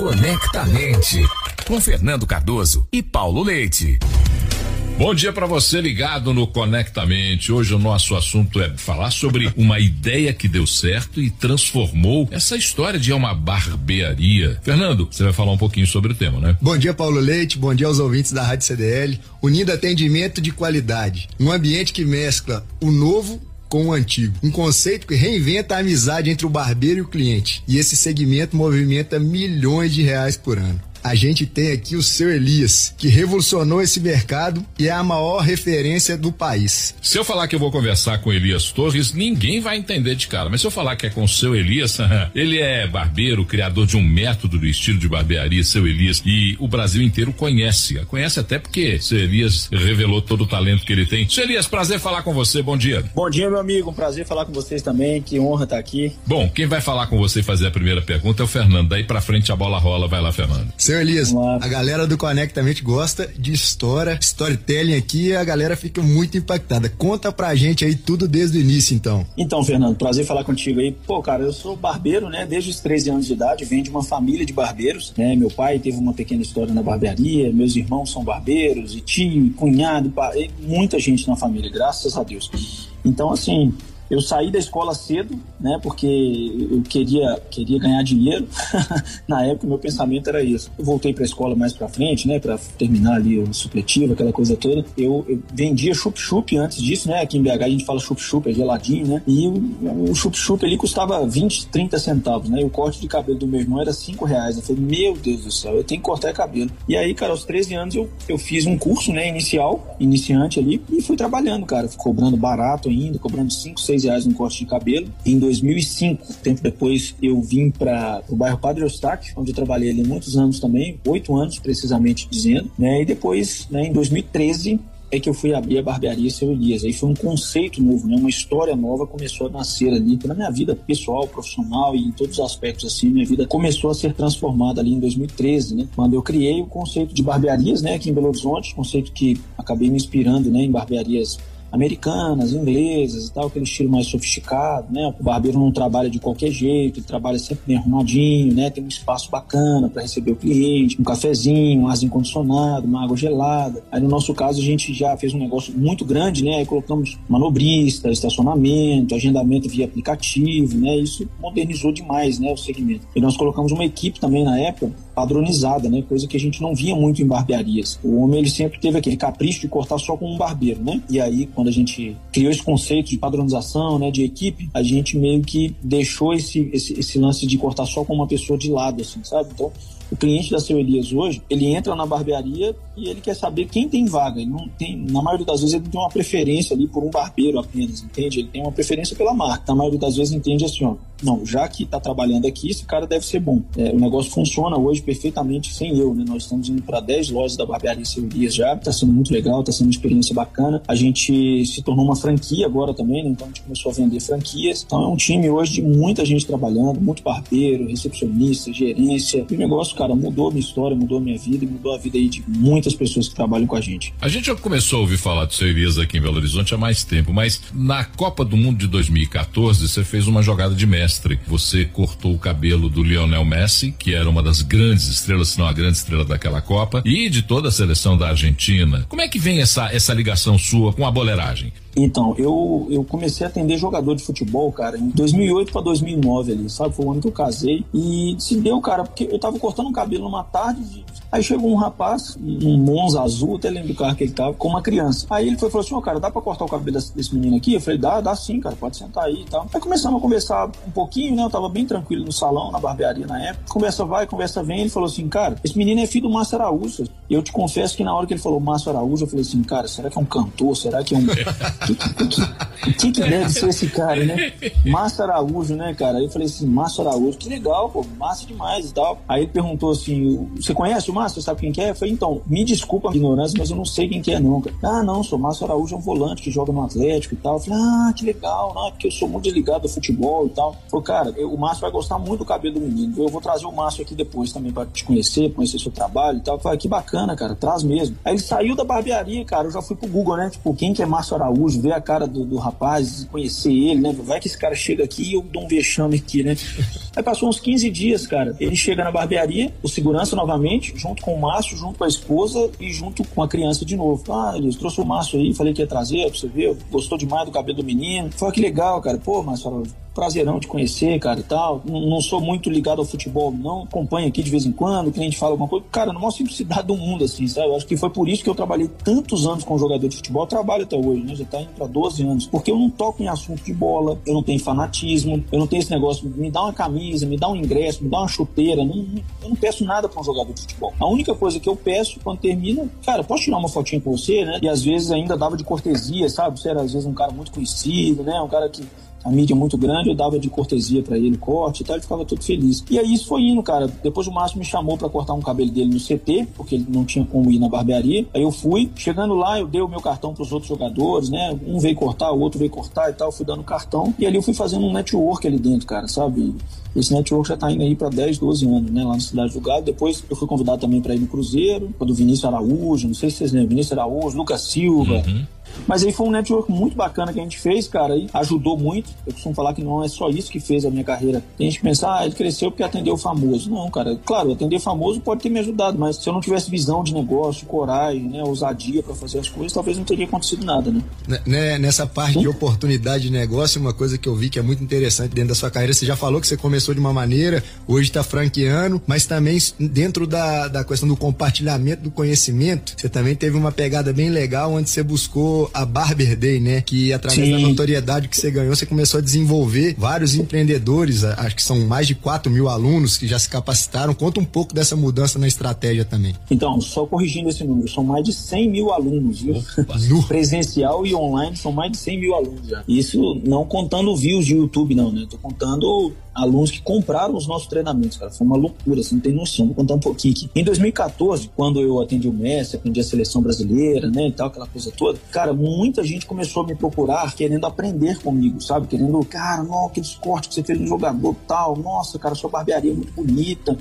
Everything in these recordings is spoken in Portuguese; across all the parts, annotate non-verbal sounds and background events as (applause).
Conectamente, com Fernando Cardoso e Paulo Leite. Bom dia para você ligado no Conectamente. Hoje o nosso assunto é falar sobre uma ideia que deu certo e transformou essa história de uma barbearia. Fernando, você vai falar um pouquinho sobre o tema, né? Bom dia, Paulo Leite. Bom dia aos ouvintes da Rádio CDL. Unindo atendimento de qualidade. Um ambiente que mescla o novo com o antigo. Um conceito que reinventa a amizade entre o barbeiro e o cliente. E esse segmento movimenta milhões de reais por ano a gente tem aqui o seu Elias, que revolucionou esse mercado e é a maior referência do país. Se eu falar que eu vou conversar com Elias Torres, ninguém vai entender de cara. Mas se eu falar que é com o seu Elias, (laughs) ele é barbeiro, criador de um método do estilo de barbearia, seu Elias, e o Brasil inteiro conhece. Conhece até porque seu Elias revelou todo o talento que ele tem. Seu Elias, prazer falar com você. Bom dia. Bom dia, meu amigo. Um prazer falar com vocês também. Que honra estar aqui. Bom, quem vai falar com você e fazer a primeira pergunta é o Fernando. Daí pra frente a bola rola. Vai lá, Fernando. Seu Elias, a galera do Conectamente gosta de história, storytelling aqui, a galera fica muito impactada. Conta pra gente aí tudo desde o início, então. Então, Fernando, prazer falar contigo aí. Pô, cara, eu sou barbeiro, né? Desde os 13 anos de idade, venho de uma família de barbeiros, né? Meu pai teve uma pequena história na barbearia, meus irmãos são barbeiros, e tio, cunhado, muita gente na família, graças a Deus. Então, assim, eu saí da escola cedo, né? Porque eu queria, queria ganhar dinheiro. (laughs) Na época, meu pensamento era isso. Eu voltei para a escola mais para frente, né? Para terminar ali o supletivo, aquela coisa toda. Eu, eu vendia chup-chup antes disso, né? Aqui em BH a gente fala chup-chup, é geladinho, né? E o, chup-chup ali custava 20, 30 centavos, né? E o corte de cabelo do meu irmão era 5 reais. Eu falei, meu Deus do céu, eu tenho que cortar cabelo. E aí, cara, aos 13 anos eu, eu fiz um curso, né? Inicial, iniciante ali, e fui trabalhando, cara. Cobrando barato ainda, cobrando 5, 6 reais no corte de cabelo. Em 2005, tempo depois, eu vim para o bairro Padre Eustáquio, onde eu trabalhei ali muitos anos também, oito anos precisamente dizendo, né? E depois, né, em 2013, é que eu fui abrir a barbearia Seu Elias. Aí foi um conceito novo, né? Uma história nova começou a nascer ali na minha vida pessoal, profissional e em todos os aspectos assim, minha vida começou a ser transformada ali em 2013, né? Quando eu criei o conceito de barbearias, né, aqui em Belo Horizonte, conceito que acabei me inspirando, né, em barbearias americanas, inglesas e tal, aquele estilo mais sofisticado, né? O barbeiro não trabalha de qualquer jeito, ele trabalha sempre bem arrumadinho, né? Tem um espaço bacana para receber o cliente, um cafezinho, um arzinho condicionado, uma água gelada. Aí no nosso caso a gente já fez um negócio muito grande, né? Aí colocamos manobrista, estacionamento, agendamento via aplicativo, né? Isso modernizou demais, né, o segmento. E nós colocamos uma equipe também na época padronizada, né? Coisa que a gente não via muito em barbearias. O homem ele sempre teve aquele capricho de cortar só com um barbeiro, né? E aí quando a gente criou esse conceito de padronização, né, de equipe, a gente meio que deixou esse, esse, esse lance de cortar só com uma pessoa de lado, assim, sabe? Então o cliente da Seu Elias hoje, ele entra na barbearia e ele quer saber quem tem vaga. Ele não tem, na maioria das vezes, ele não tem uma preferência ali por um barbeiro apenas, entende? Ele tem uma preferência pela marca. Na maioria das vezes entende assim, ó, não, já que está trabalhando aqui, esse cara deve ser bom. É, o negócio funciona hoje perfeitamente sem eu, né? Nós estamos indo para 10 lojas da barbearia Seu Elias já, está sendo muito legal, está sendo uma experiência bacana. A gente se tornou uma franquia agora também, né? Então a gente começou a vender franquias. Então é um time hoje de muita gente trabalhando, muito barbeiro, recepcionista, gerência. E o negócio cara, mudou minha história, mudou minha vida e mudou a vida aí de muitas pessoas que trabalham com a gente. A gente já começou a ouvir falar do seu Elias aqui em Belo Horizonte há mais tempo, mas na Copa do Mundo de 2014 você fez uma jogada de mestre. Você cortou o cabelo do Lionel Messi, que era uma das grandes estrelas, se não a grande estrela daquela Copa, e de toda a seleção da Argentina. Como é que vem essa, essa ligação sua com a boleiragem? Então, eu, eu comecei a atender jogador de futebol, cara, em 2008 para 2009 ali, sabe? Foi o ano que eu casei. E se deu, cara, porque eu tava cortando o cabelo numa tarde, de... aí chegou um rapaz, um Monza azul, até lembro do carro que ele tava, com uma criança. Aí ele foi falou assim: Ô, oh, cara, dá pra cortar o cabelo desse, desse, menino aqui? Eu falei: dá, dá sim, cara, pode sentar aí e tal. Aí começamos a conversar um pouquinho, né? Eu tava bem tranquilo no salão, na barbearia na época. Conversa vai, conversa vem. Ele falou assim: cara, esse menino é filho do Márcio Araújo. E eu te confesso que na hora que ele falou Márcio Araújo, eu falei assim: cara, será que é um cantor? Será que é um. que, que, o que, que deve ser esse cara, né? Márcio Araújo, né, cara? Aí eu falei assim, Márcio Araújo, que legal, pô, massa demais e tal. Aí ele perguntou assim, você conhece o Márcio, sabe quem que é? Eu falei, então, me desculpa a ignorância, mas eu não sei quem que é cara. Ah, não, sou Márcio Araújo, é um volante que joga no Atlético e tal. Eu falei, ah, que legal, não, é porque eu sou muito ligado ao futebol e tal. Falei, cara, eu, o Márcio vai gostar muito do cabelo do menino. Eu vou trazer o Márcio aqui depois também para te conhecer, conhecer seu trabalho e tal. Eu falei, que bacana, cara, traz mesmo. Aí ele saiu da barbearia, cara, eu já fui pro Google, né? Tipo, quem que é Márcio Araújo, ver a cara do, do rapaz, conhecer ele, né? Vai que esse cara chega aqui e eu dou um vexame aqui, né? Aí passou uns 15 dias, cara. Ele chega na barbearia, o segurança novamente, junto com o Márcio, junto com a esposa e junto com a criança de novo. Ah, eles trouxe o Márcio aí, falei que ia trazer, pra você ver, gostou demais do cabelo do menino. Falei, que legal, cara. Pô, Márcio, prazerão te conhecer, cara, e tal. Não, não, sou muito ligado ao futebol, não. Acompanho aqui de vez em quando, o cliente fala alguma coisa. Cara, na maior simplicidade do mundo, assim, sabe? Eu acho que foi por isso que eu trabalhei tantos anos com jogador de futebol. Eu trabalho até hoje, né? Já tá indo pra 12 anos. Porque eu não toco em assunto de bola, eu não tenho fanatismo, eu não tenho esse negócio, me dá uma camisa, me dá um ingresso, me dá uma chuteira. Não, eu não peço nada pra um jogador de futebol. A única coisa que eu peço quando termina, cara, posso tirar uma fotinha com você, né? E às vezes ainda dava de cortesia, sabe? Você era às vezes um cara muito conhecido, né? Um cara que a mídia muito grande, eu dava de cortesia para ele corte e tal, ele ficava todo feliz. E aí isso foi indo, cara. Depois o Márcio me chamou para cortar um cabelo dele no CT, porque ele não tinha como ir na barbearia. Aí eu fui, chegando lá, eu dei o meu cartão para os outros jogadores, né? Um veio cortar, o outro veio cortar e tal, fui dando cartão. E ali eu fui fazendo um network ali dentro, cara, sabe? Esse network já está indo aí para 10, 12 anos, né? Lá na Cidade do Galo. Depois eu fui convidado também para ir no Cruzeiro, quando o Vinícius Araújo, não sei se vocês lembram, Vinícius Araújo, Lucas Silva. Uhum. Mas aí foi um network muito bacana que a gente fez, cara, e ajudou muito. Eu costumo falar que não é só isso que fez a minha carreira. Tem gente que pensa, ah, ele cresceu porque atendeu famoso. Não, cara, claro, atender famoso pode ter me ajudado, mas se eu não tivesse visão de negócio, coragem, né, ousadia para fazer as coisas, talvez não teria acontecido nada, né? né nessa parte Sim. de oportunidade de negócio, uma coisa que eu vi que é muito interessante dentro da sua carreira, você já falou que você começou de uma maneira, hoje está franqueando, mas também dentro da, da questão do compartilhamento do conhecimento, você também teve uma pegada bem legal onde você buscou a Barber Day, né? Que através Sim. da notoriedade que você ganhou, você começou a desenvolver vários empreendedores, acho que são mais de 4 mil alunos que já se capacitaram. Conta um pouco dessa mudança na estratégia também. Então, só corrigindo esse número, são mais de 100 mil alunos, viu? (laughs) Presencial e online são mais de 100 mil alunos já. Isso não contando views de YouTube, não, né? Tô contando alunos que compraram os nossos treinamentos, cara. Foi uma loucura, você não tem noção. Vou contar um pouquinho aqui. Em 2014, quando eu atendi o Messi, aprendi a seleção brasileira, né, e tal, aquela coisa toda, cara, muita gente começou a me procurar querendo aprender comigo, sabe? Querendo, cara, não, aqueles cortes que você fez no jogador tal, nossa, cara, sua barbearia é muito bonita.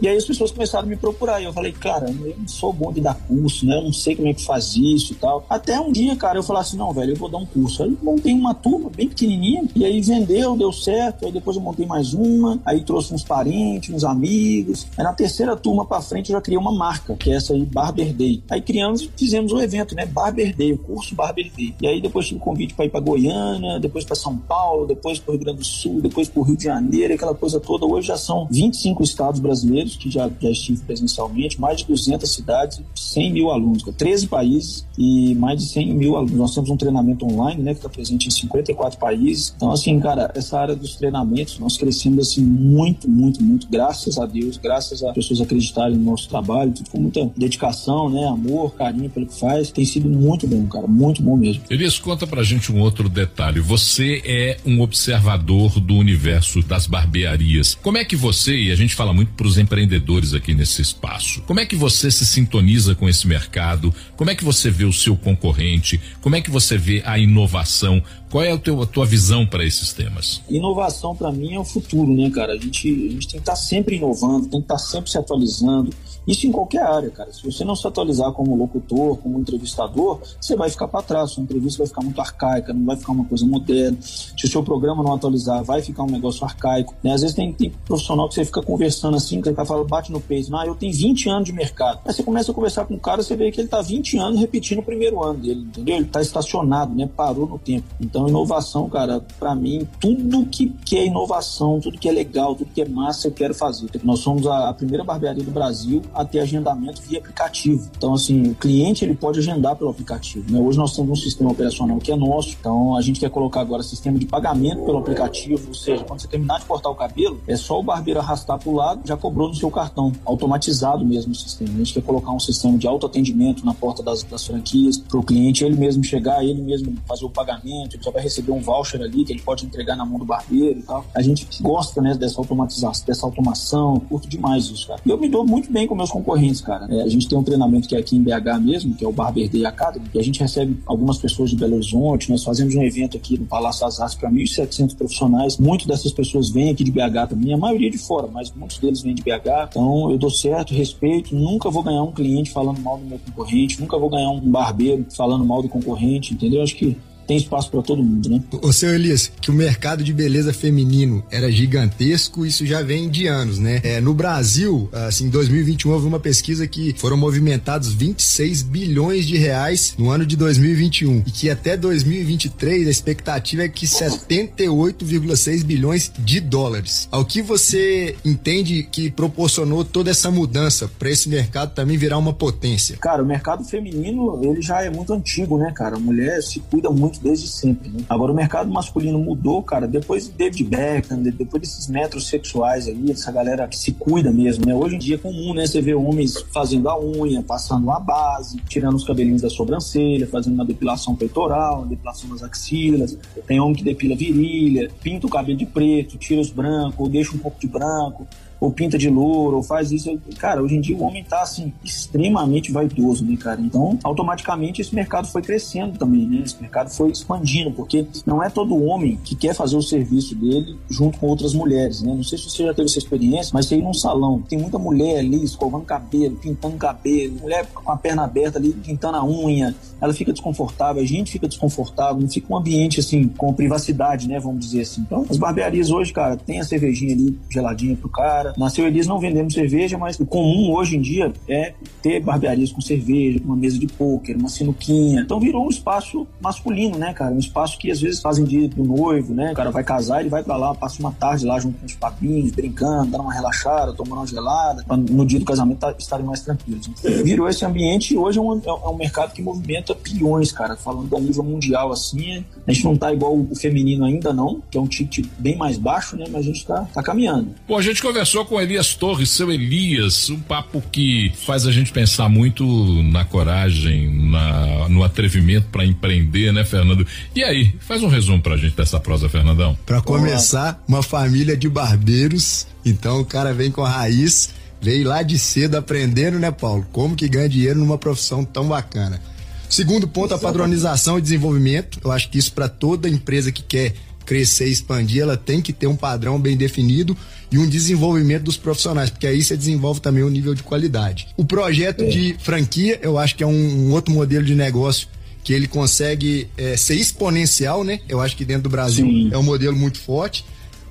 E aí as pessoas começaram a me procurar. E eu falei, cara, eu não sou bom de dar curso, né? Eu não sei como é que faz isso e tal. Até um dia, cara, eu falei assim, não, velho, eu vou dar um curso. Aí montei uma turma bem pequenininha. E aí vendeu, deu certo. Aí depois eu montei mais uma. Aí trouxe uns parentes, uns amigos. Aí na terceira turma pra frente eu já criei uma marca, que é essa aí, Barber Day. Aí criamos e fizemos um evento, né? Barber Day, o curso Barber Day. E aí depois tive convite para ir para Goiânia, depois para São Paulo, depois para o Rio Grande do Sul, depois para o Rio de Janeiro, aquela coisa toda. Hoje já são 25 estados brasileiros que já, já estive presencialmente, mais de 200 cidades, 100 mil alunos, 13 países e mais de 100 mil alunos. Nós temos um treinamento online, né, que está presente em 54 países. Então, assim, cara, essa área dos treinamentos, nós crescemos, assim, muito, muito, muito, graças a Deus, graças a pessoas acreditarem no nosso trabalho, tudo com muita dedicação, né, amor, carinho pelo que faz. Tem sido muito bom, cara, muito bom mesmo. Elias, conta pra gente um outro detalhe. Você é um observador do universo das barbearias. Como é que você, e a gente fala muito pros empreendedores, empreendedores aqui nesse espaço. Como é que você se sintoniza com esse mercado? Como é que você vê o seu concorrente? Como é que você vê a inovação? Qual é a, teu, a tua visão para esses temas? Inovação para mim é o futuro, né, cara? A gente, a gente tem que estar tá sempre inovando, tem que estar tá sempre se atualizando. Isso em qualquer área, cara. Se você não se atualizar como locutor, como entrevistador, você vai ficar para trás. Sua entrevista vai ficar muito arcaica, não vai ficar uma coisa moderna. Se o seu programa não atualizar, vai ficar um negócio arcaico. Né? Às vezes tem, tem profissional que você fica conversando assim, que ele fala, bate no peito. Ah, eu tenho 20 anos de mercado. Aí você começa a conversar com o cara, você vê que ele tá 20 anos repetindo o primeiro ano dele, entendeu? Ele tá estacionado, né? Parou no tempo. Então, inovação, cara, para mim, tudo que, que é inovação, tudo que é legal, tudo que é massa, eu quero fazer. Nós somos a, a primeira barbearia do Brasil a ter agendamento via aplicativo. Então, assim, o cliente ele pode agendar pelo aplicativo. Né? Hoje nós temos um sistema operacional que é nosso, então a gente quer colocar agora sistema de pagamento pelo aplicativo, ou seja, quando você terminar de cortar o cabelo, é só o barbeiro arrastar para o lado, já cobrou no seu cartão, automatizado mesmo o sistema. A gente quer colocar um sistema de autoatendimento na porta das, das franquias, para o cliente ele mesmo chegar, ele mesmo fazer o pagamento, ele já vai receber um voucher ali que ele pode entregar na mão do barbeiro e tal. A gente gosta, né, dessa automatização, dessa automação, curto demais isso, cara. E eu me dou muito bem com meus concorrentes, cara. É, a gente tem um treinamento que é aqui em BH mesmo, que é o Barber Day Academy, e a gente recebe algumas pessoas de Belo Horizonte, nós fazemos um evento aqui no Palácio Azaz para 1.700 profissionais. Muitas dessas pessoas vêm aqui de BH também, a maioria de fora, mas muitos deles vêm de BH. Então eu dou certo, respeito, nunca vou ganhar um cliente falando mal do meu concorrente, nunca vou ganhar um barbeiro falando mal do concorrente, entendeu? Acho que tem espaço para todo mundo, né? Ô, seu Elias, que o mercado de beleza feminino era gigantesco, isso já vem de anos, né? É, no Brasil, assim, em 2021 houve uma pesquisa que foram movimentados 26 bilhões de reais no ano de 2021 e que até 2023 a expectativa é que 78,6 bilhões de dólares. Ao que você entende que proporcionou toda essa mudança para esse mercado também virar uma potência? Cara, o mercado feminino, ele já é muito antigo, né, cara? A mulher se cuida muito desde sempre. Né? Agora o mercado masculino mudou, cara, depois de David Beckham, depois desses metros sexuais aí, essa galera que se cuida mesmo, né? Hoje em dia é comum, né? Você vê homens fazendo a unha, passando a base, tirando os cabelinhos da sobrancelha, fazendo uma depilação peitoral, uma depilação das axilas. Tem homem que depila virilha, pinta o cabelo de preto, tira os brancos, ou deixa um pouco de branco ou pinta de louro, ou faz isso. Cara, hoje em dia o homem tá, assim, extremamente vaidoso, né, cara? Então, automaticamente esse mercado foi crescendo também, né? Esse mercado foi expandindo, porque não é todo homem que quer fazer o serviço dele junto com outras mulheres, né? Não sei se você já teve essa experiência, mas você ir num salão, tem muita mulher ali escovando cabelo, pintando cabelo, mulher com a perna aberta ali, pintando a unha, ela fica desconfortável, a gente fica desconfortável, não fica um ambiente, assim, com privacidade, né? Vamos dizer assim. Então, as barbearias hoje, cara, tem a cervejinha ali geladinha pro cara, na Seu Elias não vendemos cerveja, mas o comum hoje em dia é ter barbearias com cerveja, uma mesa de pôquer, uma sinuquinha. Então virou um espaço masculino, né, cara? Um espaço que às vezes fazem dia do noivo, né? O cara vai casar, ele vai para lá, passa uma tarde lá junto com os papinhos, brincando, dando uma relaxada, tomando uma gelada, pra no dia do casamento tá, estarem mais tranquilos. Virou esse ambiente e hoje é um, é um mercado que movimenta bilhões, cara. Falando a nível mundial assim, a gente não tá igual o feminino ainda não, que é um ticket bem mais baixo, né? Mas a gente tá, tá caminhando. Pô, a gente conversou com Elias Torres, seu Elias, um papo que faz a gente pensar muito na coragem, na, no atrevimento para empreender, né, Fernando? E aí, faz um resumo pra gente dessa prosa, Fernandão. Para começar, uma família de barbeiros, então o cara vem com a raiz, veio lá de cedo aprendendo, né, Paulo? Como que ganha dinheiro numa profissão tão bacana. Segundo ponto, a padronização e desenvolvimento. Eu acho que isso para toda empresa que quer crescer e expandir, ela tem que ter um padrão bem definido e um desenvolvimento dos profissionais, porque aí você desenvolve também o nível de qualidade. O projeto é. de franquia, eu acho que é um, um, outro modelo de negócio que ele consegue é, ser exponencial, né? Eu acho que dentro do Brasil Sim. é um modelo muito forte.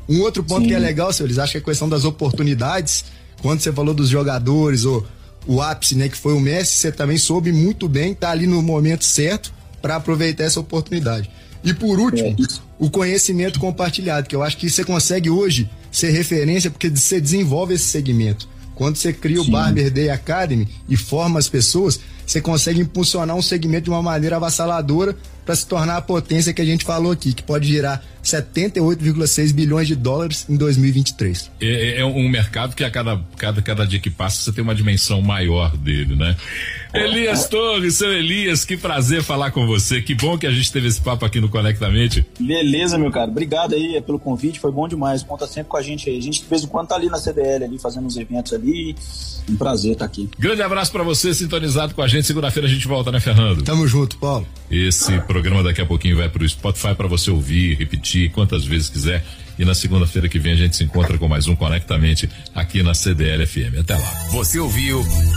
Um outro ponto Sim. que é legal, senhores, eles acham que é a questão das oportunidades. Quando você falou dos jogadores, ou o ápice, né, que foi o Messi, você também soube muito bem estar tá ali no momento certo para aproveitar essa oportunidade. E por último, é. o conhecimento compartilhado, que eu acho que você consegue hoje ser referência porque você desenvolve esse segmento. Quando você cria Sim. o Barber Day Academy e forma as pessoas, você consegue impulsionar um segmento de uma maneira avassaladora para se tornar a potência que a gente falou aqui, que pode gerar 78,6 bilhões de dólares em 2023. É, é, é, um mercado que a cada, cada, cada dia que passa você tem uma dimensão maior dele, né? Elias Torres, seu Elias, que prazer falar com você. Que bom que a gente teve esse papo aqui no Conectamente. Beleza, meu cara. Obrigado aí pelo convite, foi bom demais. Conta sempre com a gente aí. A gente de vez em quando tá ali na CDL, ali, fazendo uns eventos ali. Um prazer estar tá aqui. Grande abraço para você, sintonizado com a gente. Segunda-feira a gente volta, né, Fernando? Tamo junto, Paulo. Esse programa daqui a pouquinho vai pro Spotify para você ouvir, repetir quantas vezes quiser. E na segunda-feira que vem a gente se encontra com mais um Conectamente aqui na CDL FM. Até lá. Você ouviu